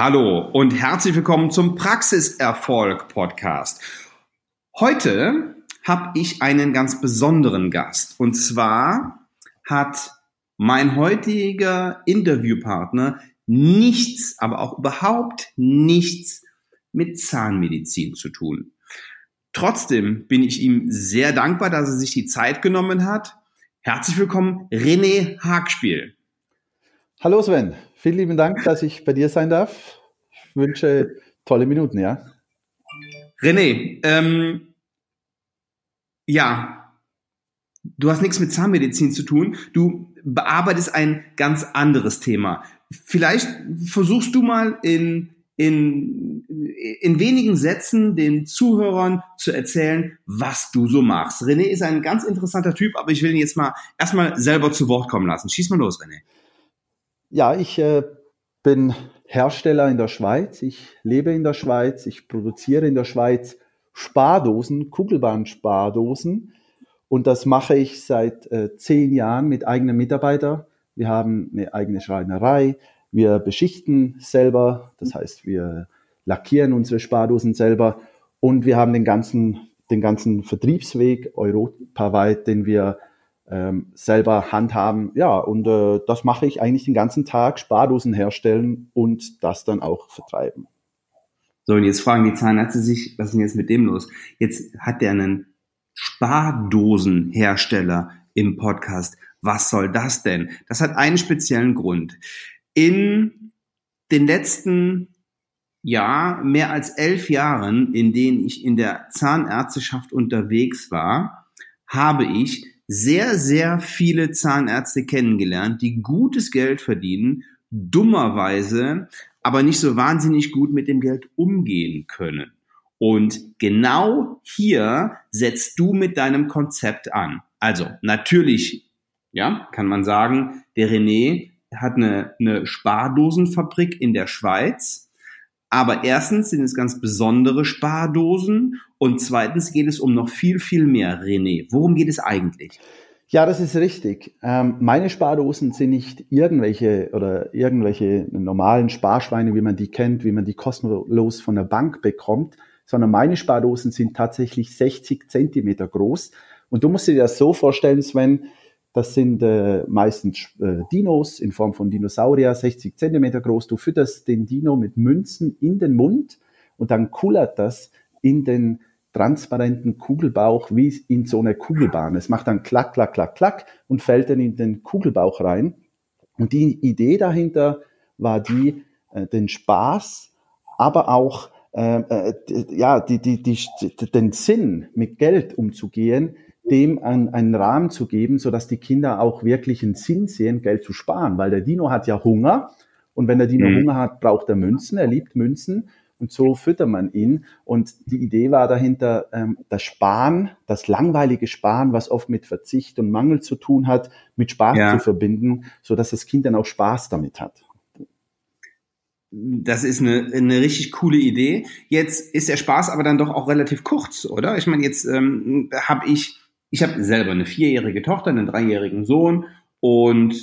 Hallo und herzlich willkommen zum Praxiserfolg Podcast. Heute habe ich einen ganz besonderen Gast und zwar hat mein heutiger Interviewpartner nichts, aber auch überhaupt nichts mit Zahnmedizin zu tun. Trotzdem bin ich ihm sehr dankbar, dass er sich die Zeit genommen hat. Herzlich willkommen, René Hagspiel. Hallo Sven, vielen lieben Dank, dass ich bei dir sein darf. Ich wünsche tolle Minuten, ja. René, ähm, ja, du hast nichts mit Zahnmedizin zu tun. Du bearbeitest ein ganz anderes Thema. Vielleicht versuchst du mal in, in, in wenigen Sätzen den Zuhörern zu erzählen, was du so machst. René ist ein ganz interessanter Typ, aber ich will ihn jetzt mal erstmal selber zu Wort kommen lassen. Schieß mal los, René. Ja, ich äh, bin Hersteller in der Schweiz. Ich lebe in der Schweiz. Ich produziere in der Schweiz Spardosen, Kugelbahn-Spardosen. Und das mache ich seit äh, zehn Jahren mit eigenen Mitarbeitern. Wir haben eine eigene Schreinerei. Wir beschichten selber. Das heißt, wir lackieren unsere Spardosen selber. Und wir haben den ganzen, den ganzen Vertriebsweg europaweit, den wir ähm, selber handhaben. Ja, und äh, das mache ich eigentlich den ganzen Tag, Spardosen herstellen und das dann auch vertreiben. So, und jetzt fragen die Zahnärzte sich, was ist denn jetzt mit dem los? Jetzt hat der einen Spardosenhersteller im Podcast. Was soll das denn? Das hat einen speziellen Grund. In den letzten ja, mehr als elf Jahren, in denen ich in der Zahnärzteschaft unterwegs war, habe ich sehr, sehr viele Zahnärzte kennengelernt, die gutes Geld verdienen, dummerweise aber nicht so wahnsinnig gut mit dem Geld umgehen können. Und genau hier setzt du mit deinem Konzept an. Also natürlich, ja, kann man sagen, der René hat eine, eine Spardosenfabrik in der Schweiz aber erstens sind es ganz besondere Spardosen und zweitens geht es um noch viel, viel mehr. René, worum geht es eigentlich? Ja, das ist richtig. Ähm, meine Spardosen sind nicht irgendwelche oder irgendwelche normalen Sparschweine, wie man die kennt, wie man die kostenlos von der Bank bekommt, sondern meine Spardosen sind tatsächlich 60 Zentimeter groß. Und du musst dir das so vorstellen, Sven, das sind äh, meistens äh, Dinos in Form von Dinosaurier, 60 Zentimeter groß. Du fütterst den Dino mit Münzen in den Mund und dann kullert das in den transparenten Kugelbauch wie in so eine Kugelbahn. Es macht dann klack, klack, klack, klack und fällt dann in den Kugelbauch rein. Und die Idee dahinter war die, äh, den Spaß, aber auch äh, äh, ja, die, die, die, den Sinn mit Geld umzugehen, dem einen, einen Rahmen zu geben, so dass die Kinder auch wirklich einen Sinn sehen, Geld zu sparen, weil der Dino hat ja Hunger und wenn der Dino mhm. Hunger hat, braucht er Münzen, er liebt Münzen und so füttert man ihn. Und die Idee war dahinter, ähm, das Sparen, das langweilige Sparen, was oft mit Verzicht und Mangel zu tun hat, mit Spaß ja. zu verbinden, so dass das Kind dann auch Spaß damit hat. Das ist eine, eine richtig coole Idee. Jetzt ist der Spaß aber dann doch auch relativ kurz, oder? Ich meine, jetzt ähm, habe ich ich habe selber eine vierjährige Tochter, einen dreijährigen Sohn und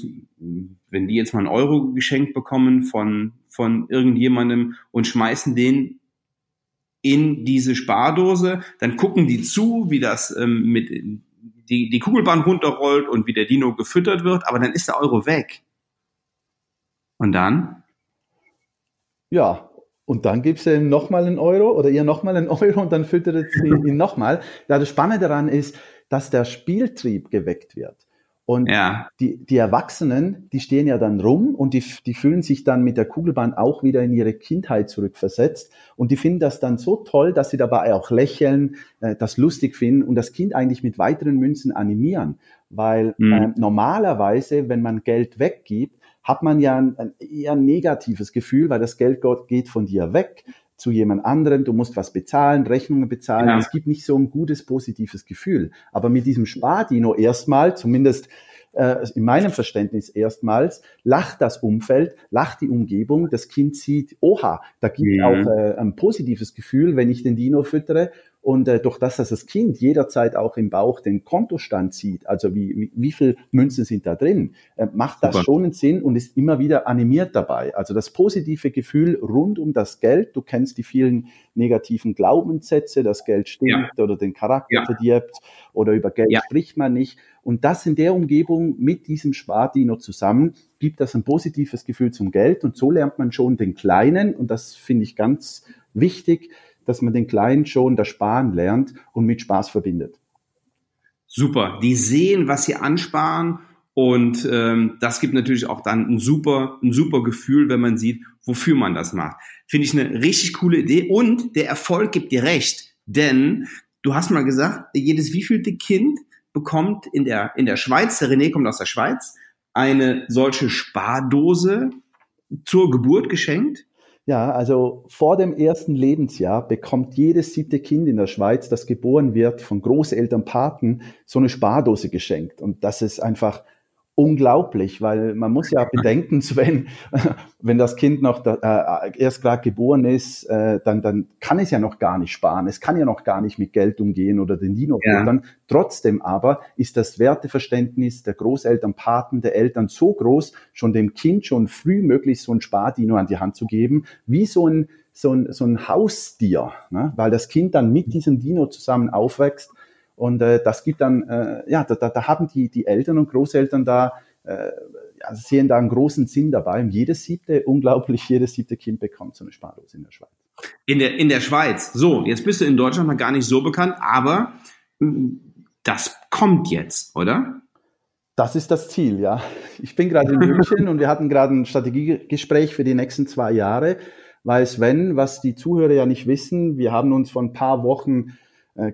wenn die jetzt mal einen Euro geschenkt bekommen von, von irgendjemandem und schmeißen den in diese Spardose, dann gucken die zu, wie das ähm, mit die, die Kugelbahn runterrollt und wie der Dino gefüttert wird, aber dann ist der Euro weg. Und dann? Ja, und dann gibst du ihm nochmal einen Euro oder ihr nochmal einen Euro und dann füttert sie ihn nochmal. Ja, das Spannende daran ist, dass der Spieltrieb geweckt wird. Und ja. die, die Erwachsenen, die stehen ja dann rum und die, die fühlen sich dann mit der Kugelbahn auch wieder in ihre Kindheit zurückversetzt. Und die finden das dann so toll, dass sie dabei auch lächeln, äh, das lustig finden und das Kind eigentlich mit weiteren Münzen animieren. Weil mhm. äh, normalerweise, wenn man Geld weggibt, hat man ja ein, ein eher negatives Gefühl, weil das Geld geht von dir weg zu jemand anderem, du musst was bezahlen, Rechnungen bezahlen. Ja. Es gibt nicht so ein gutes, positives Gefühl. Aber mit diesem Spardino erstmal, zumindest äh, in meinem Verständnis erstmals, lacht das Umfeld, lacht die Umgebung, das Kind sieht, oha, da gibt es mhm. auch äh, ein positives Gefühl, wenn ich den Dino füttere. Und äh, durch das, dass das Kind jederzeit auch im Bauch den Kontostand sieht, also wie, wie, wie viel Münzen sind da drin, äh, macht das Super. schon einen Sinn und ist immer wieder animiert dabei. Also das positive Gefühl rund um das Geld, du kennst die vielen negativen Glaubenssätze, das Geld stinkt ja. oder den Charakter ja. verdirbt oder über Geld ja. spricht man nicht. Und das in der Umgebung mit diesem Spardino zusammen gibt das ein positives Gefühl zum Geld und so lernt man schon den Kleinen und das finde ich ganz wichtig, dass man den Kleinen schon das Sparen lernt und mit Spaß verbindet. Super. Die sehen, was sie ansparen und ähm, das gibt natürlich auch dann ein super, ein super Gefühl, wenn man sieht, wofür man das macht. Finde ich eine richtig coole Idee und der Erfolg gibt dir recht, denn du hast mal gesagt, jedes wievielte Kind bekommt in der, in der Schweiz, der René kommt aus der Schweiz, eine solche Spardose zur Geburt geschenkt. Ja, also vor dem ersten Lebensjahr bekommt jedes siebte Kind in der Schweiz, das geboren wird von Großeltern, Paten, so eine Spardose geschenkt. Und das ist einfach unglaublich, weil man muss ja bedenken, wenn, wenn das Kind noch da, äh, erst gerade geboren ist, äh, dann, dann kann es ja noch gar nicht sparen. Es kann ja noch gar nicht mit Geld umgehen oder den Dino ja. Trotzdem aber ist das Werteverständnis der Großeltern, Paten, der Eltern so groß, schon dem Kind schon früh möglich so ein Spardino an die Hand zu geben, wie so ein, so ein, so ein Haustier, ne? weil das Kind dann mit diesem Dino zusammen aufwächst und äh, das gibt dann, äh, ja, da, da, da haben die, die Eltern und Großeltern da, äh, ja, sehen da einen großen Sinn dabei. Und jedes siebte, unglaublich, jedes siebte Kind bekommt so eine Spardose in der Schweiz. In der, in der Schweiz. So, jetzt bist du in Deutschland noch gar nicht so bekannt, aber hm, das kommt jetzt, oder? Das ist das Ziel, ja. Ich bin gerade in München und wir hatten gerade ein Strategiegespräch für die nächsten zwei Jahre, weil Sven, was die Zuhörer ja nicht wissen, wir haben uns vor ein paar Wochen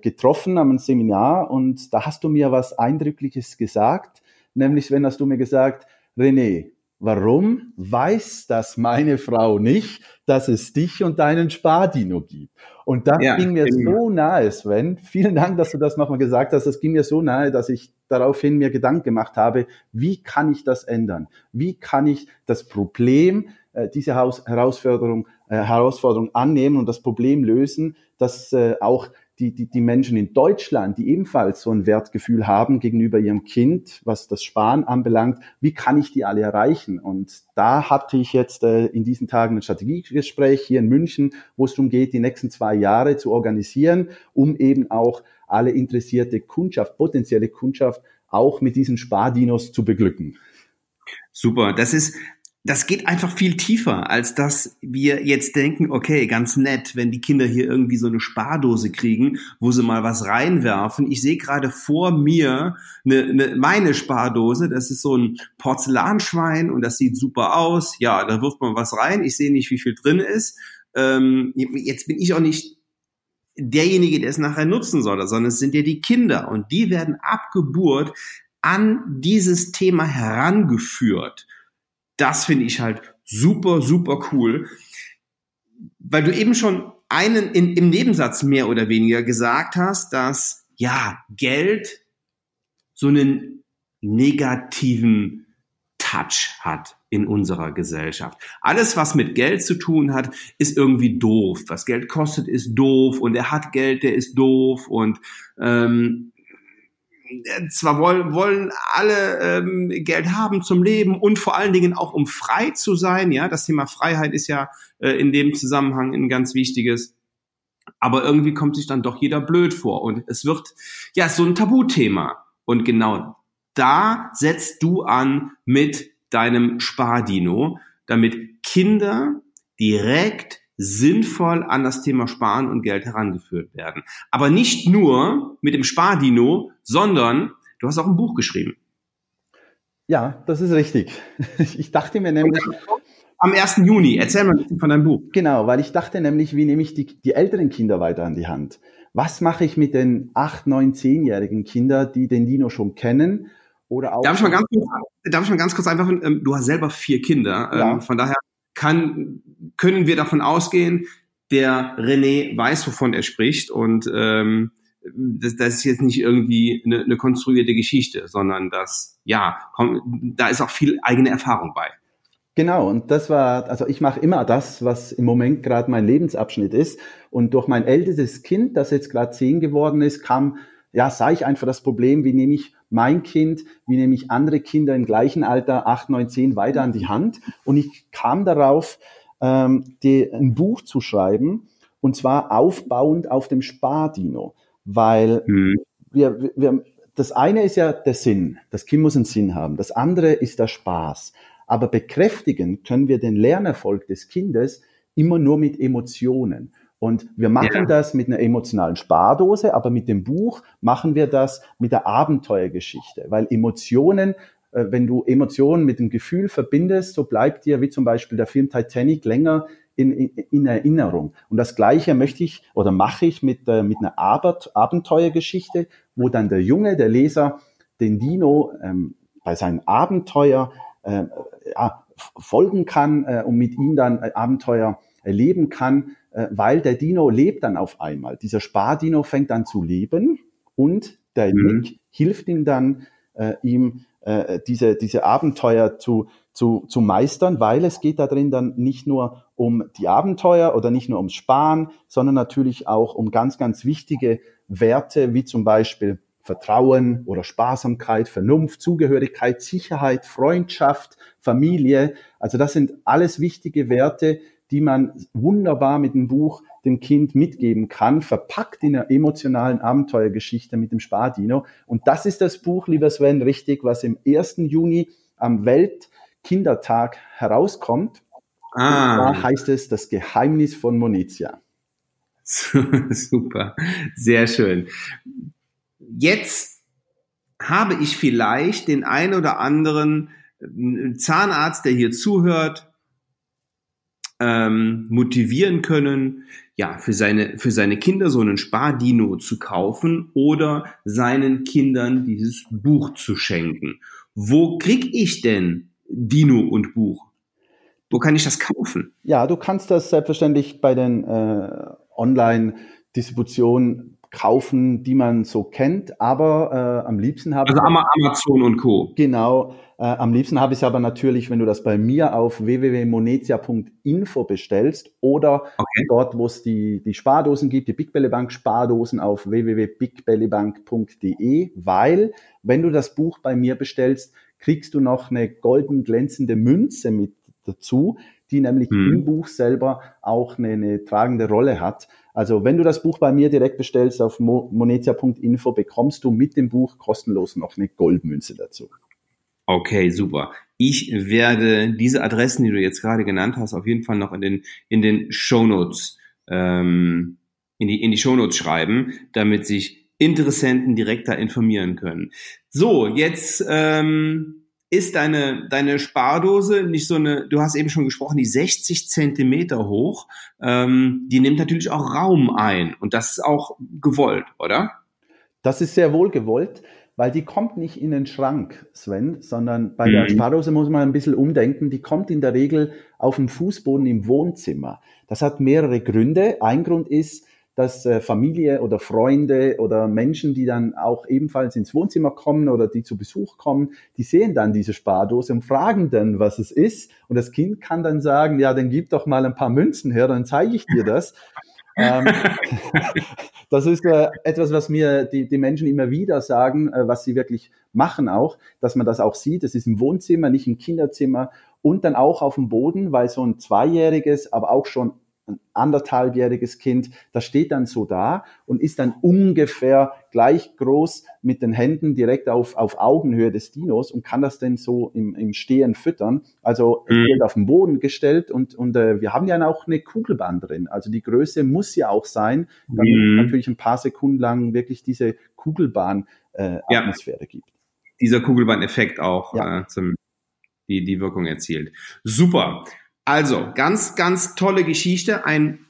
getroffen am Seminar und da hast du mir was Eindrückliches gesagt, nämlich wenn hast du mir gesagt, René, warum weiß das meine Frau nicht, dass es dich und deinen Spardino gibt? Und das ja, ging mir genau. so nahe, Sven. Vielen Dank, dass du das nochmal gesagt hast. Das ging mir so nahe, dass ich daraufhin mir Gedanken gemacht habe, wie kann ich das ändern? Wie kann ich das Problem, äh, diese Haus Herausforderung, äh, Herausforderung annehmen und das Problem lösen, dass äh, auch die, die, die Menschen in Deutschland, die ebenfalls so ein Wertgefühl haben gegenüber ihrem Kind, was das Sparen anbelangt, wie kann ich die alle erreichen? Und da hatte ich jetzt äh, in diesen Tagen ein Strategiegespräch hier in München, wo es darum geht, die nächsten zwei Jahre zu organisieren, um eben auch alle interessierte Kundschaft, potenzielle Kundschaft auch mit diesen Spardinos zu beglücken. Super. Das ist das geht einfach viel tiefer, als dass wir jetzt denken, okay, ganz nett, wenn die Kinder hier irgendwie so eine Spardose kriegen, wo sie mal was reinwerfen. Ich sehe gerade vor mir eine, eine, meine Spardose, das ist so ein Porzellanschwein und das sieht super aus. Ja, da wirft man was rein. Ich sehe nicht, wie viel drin ist. Ähm, jetzt bin ich auch nicht derjenige, der es nachher nutzen soll, sondern es sind ja die Kinder und die werden ab Geburt an dieses Thema herangeführt das finde ich halt super, super cool. Weil du eben schon einen in, im Nebensatz mehr oder weniger gesagt hast, dass ja, Geld so einen negativen Touch hat in unserer Gesellschaft. Alles, was mit Geld zu tun hat, ist irgendwie doof. Was Geld kostet, ist doof und er hat Geld, der ist doof und ähm, äh, zwar wollen, wollen alle ähm, Geld haben zum Leben und vor allen Dingen auch um frei zu sein. Ja, das Thema Freiheit ist ja äh, in dem Zusammenhang ein ganz wichtiges. Aber irgendwie kommt sich dann doch jeder blöd vor und es wird ja so ein Tabuthema. Und genau da setzt du an mit deinem Spardino, damit Kinder direkt sinnvoll an das Thema Sparen und Geld herangeführt werden. Aber nicht nur mit dem Spardino, sondern du hast auch ein Buch geschrieben. Ja, das ist richtig. Ich dachte mir nämlich. Am 1. Juni, erzähl mal von deinem Buch. Genau, weil ich dachte nämlich, wie nehme ich die, die älteren Kinder weiter an die Hand? Was mache ich mit den 8, 9, 10-jährigen Kindern, die den Dino schon kennen? Oder auch darf, ich mal ganz kurz, darf ich mal ganz kurz einfach, ähm, du hast selber vier Kinder, ähm, ja. von daher kann, können wir davon ausgehen, der René weiß, wovon er spricht und ähm, das, das ist jetzt nicht irgendwie eine, eine konstruierte Geschichte, sondern das, ja, komm, da ist auch viel eigene Erfahrung bei. Genau, und das war, also ich mache immer das, was im Moment gerade mein Lebensabschnitt ist. Und durch mein ältestes Kind, das jetzt gerade zehn geworden ist, kam, ja, sah ich einfach das Problem, wie nehme ich mein Kind, wie nehme ich andere Kinder im gleichen Alter, acht, neun, zehn, weiter an die Hand. Und ich kam darauf, ähm, die, ein Buch zu schreiben, und zwar aufbauend auf dem Spardino, weil mhm. wir, wir, das eine ist ja der Sinn. Das Kind muss einen Sinn haben. Das andere ist der Spaß. Aber bekräftigen können wir den Lernerfolg des Kindes immer nur mit Emotionen. Und wir machen ja. das mit einer emotionalen Spardose, aber mit dem Buch machen wir das mit der Abenteuergeschichte, weil Emotionen, äh, wenn du Emotionen mit dem Gefühl verbindest, so bleibt dir wie zum Beispiel der Film Titanic länger in, in, in Erinnerung. Und das Gleiche möchte ich oder mache ich mit, äh, mit einer Abenteuergeschichte, wo dann der Junge, der Leser, den Dino ähm, bei seinem Abenteuer äh, ja, folgen kann äh, und mit ihm dann äh, Abenteuer erleben kann, äh, weil der Dino lebt dann auf einmal. Dieser Spardino fängt an zu leben und der mhm. Nick hilft ihm dann, äh, ihm äh, diese, diese Abenteuer zu, zu, zu meistern, weil es geht da drin dann nicht nur um die Abenteuer oder nicht nur ums Sparen, sondern natürlich auch um ganz, ganz wichtige Werte, wie zum Beispiel Vertrauen oder Sparsamkeit, Vernunft, Zugehörigkeit, Sicherheit, Freundschaft, Familie. Also das sind alles wichtige Werte, die man wunderbar mit dem Buch dem Kind mitgeben kann, verpackt in einer emotionalen Abenteuergeschichte mit dem Spardino. Und das ist das Buch, lieber Sven, richtig, was im 1. Juni am Weltkindertag herauskommt. Ah. Und da heißt es Das Geheimnis von Monizia. Super, sehr schön. Jetzt habe ich vielleicht den ein oder anderen äh, Zahnarzt, der hier zuhört, ähm, motivieren können, ja, für seine, für seine Kinder so einen Spardino zu kaufen oder seinen Kindern dieses Buch zu schenken. Wo krieg ich denn Dino und Buch? Wo kann ich das kaufen? Ja, du kannst das selbstverständlich bei den äh, Online-Distributionen kaufen, die man so kennt, aber äh, am liebsten habe also Amazon und Co. Genau, äh, am liebsten habe ich es aber natürlich, wenn du das bei mir auf www.monetia.info bestellst oder okay. dort, wo es die, die Spardosen gibt, die Big Belly Bank Spardosen auf www.bigbellybank.de, weil wenn du das Buch bei mir bestellst, kriegst du noch eine golden glänzende Münze mit dazu, die nämlich hm. im Buch selber auch eine, eine tragende Rolle hat. Also wenn du das Buch bei mir direkt bestellst auf monetia.info, bekommst du mit dem Buch kostenlos noch eine Goldmünze dazu. Okay, super. Ich werde diese Adressen, die du jetzt gerade genannt hast, auf jeden Fall noch in den, in den Shownotes, ähm, in die, in die Shownotes schreiben, damit sich Interessenten direkt da informieren können. So, jetzt ähm, ist deine, deine Spardose nicht so eine, du hast eben schon gesprochen, die 60 Zentimeter hoch, ähm, die nimmt natürlich auch Raum ein und das ist auch gewollt, oder? Das ist sehr wohl gewollt, weil die kommt nicht in den Schrank, Sven, sondern bei mhm. der Spardose muss man ein bisschen umdenken, die kommt in der Regel auf dem Fußboden im Wohnzimmer. Das hat mehrere Gründe. Ein Grund ist, dass äh, Familie oder Freunde oder Menschen, die dann auch ebenfalls ins Wohnzimmer kommen oder die zu Besuch kommen, die sehen dann diese Spardose und fragen dann, was es ist. Und das Kind kann dann sagen, ja, dann gib doch mal ein paar Münzen her, dann zeige ich dir das. ähm, das ist äh, etwas, was mir die, die Menschen immer wieder sagen, äh, was sie wirklich machen auch, dass man das auch sieht. Es ist im Wohnzimmer, nicht im Kinderzimmer und dann auch auf dem Boden, weil so ein zweijähriges, aber auch schon ein anderthalbjähriges Kind, das steht dann so da und ist dann ungefähr gleich groß mit den Händen direkt auf, auf Augenhöhe des Dinos und kann das denn so im, im Stehen füttern. Also mhm. wird auf den Boden gestellt und, und äh, wir haben ja auch eine Kugelbahn drin. Also die Größe muss ja auch sein, damit mhm. es natürlich ein paar Sekunden lang wirklich diese Kugelbahn-Atmosphäre äh, ja. gibt. Dieser Kugelbahn-Effekt auch ja. äh, zum, die, die Wirkung erzielt. Super. Also, ganz, ganz tolle Geschichte, ein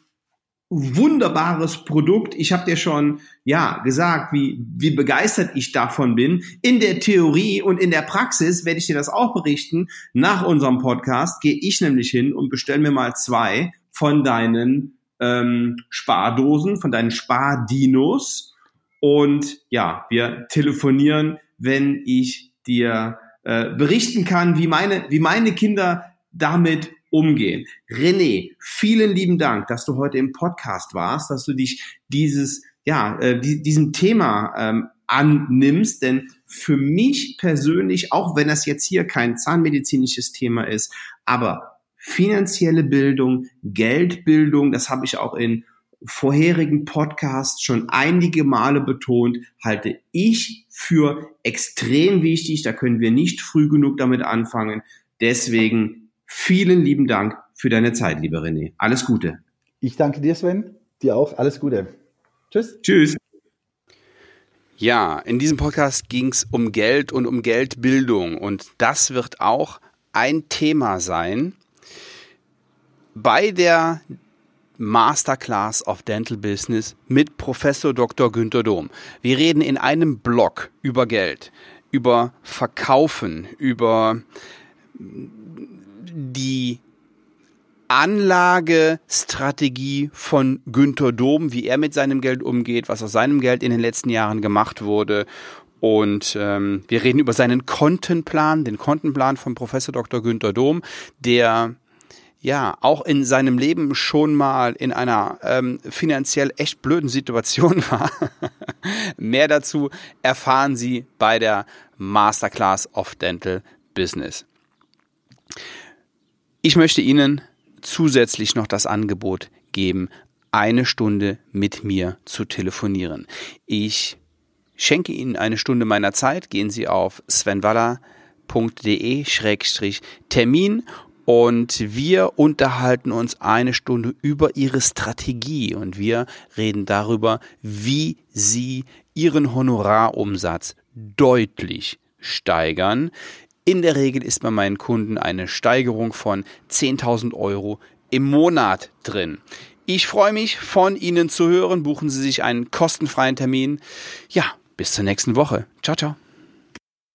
wunderbares Produkt. Ich habe dir schon ja gesagt, wie wie begeistert ich davon bin. In der Theorie und in der Praxis werde ich dir das auch berichten. Nach unserem Podcast gehe ich nämlich hin und bestelle mir mal zwei von deinen ähm, Spardosen, von deinen Spardinos und ja, wir telefonieren, wenn ich dir äh, berichten kann, wie meine wie meine Kinder damit umgehen. René, vielen lieben Dank, dass du heute im Podcast warst, dass du dich dieses, ja, äh, diesem Thema ähm, annimmst, denn für mich persönlich, auch wenn das jetzt hier kein zahnmedizinisches Thema ist, aber finanzielle Bildung, Geldbildung, das habe ich auch in vorherigen Podcasts schon einige Male betont, halte ich für extrem wichtig. Da können wir nicht früh genug damit anfangen. Deswegen vielen lieben Dank für deine Zeit, lieber René. Alles Gute. Ich danke dir, Sven. Dir auch. Alles Gute. Tschüss. Tschüss. Ja, in diesem Podcast ging es um Geld und um Geldbildung. Und das wird auch ein Thema sein bei der Masterclass of Dental Business mit Professor Dr. Günter Dom. Wir reden in einem Blog über Geld, über Verkaufen, über die Anlagestrategie von Günter Dom, wie er mit seinem Geld umgeht, was aus seinem Geld in den letzten Jahren gemacht wurde. Und ähm, wir reden über seinen Kontenplan, den Kontenplan von Professor Dr. Günter Dom, der ja auch in seinem Leben schon mal in einer ähm, finanziell echt blöden Situation war. Mehr dazu erfahren Sie bei der Masterclass of Dental Business. Ich möchte Ihnen zusätzlich noch das Angebot geben, eine Stunde mit mir zu telefonieren. Ich schenke Ihnen eine Stunde meiner Zeit. Gehen Sie auf svenwaller.de-termin und wir unterhalten uns eine Stunde über Ihre Strategie und wir reden darüber, wie Sie Ihren Honorarumsatz deutlich steigern. In der Regel ist bei meinen Kunden eine Steigerung von 10.000 Euro im Monat drin. Ich freue mich, von Ihnen zu hören. Buchen Sie sich einen kostenfreien Termin. Ja, bis zur nächsten Woche. Ciao, ciao.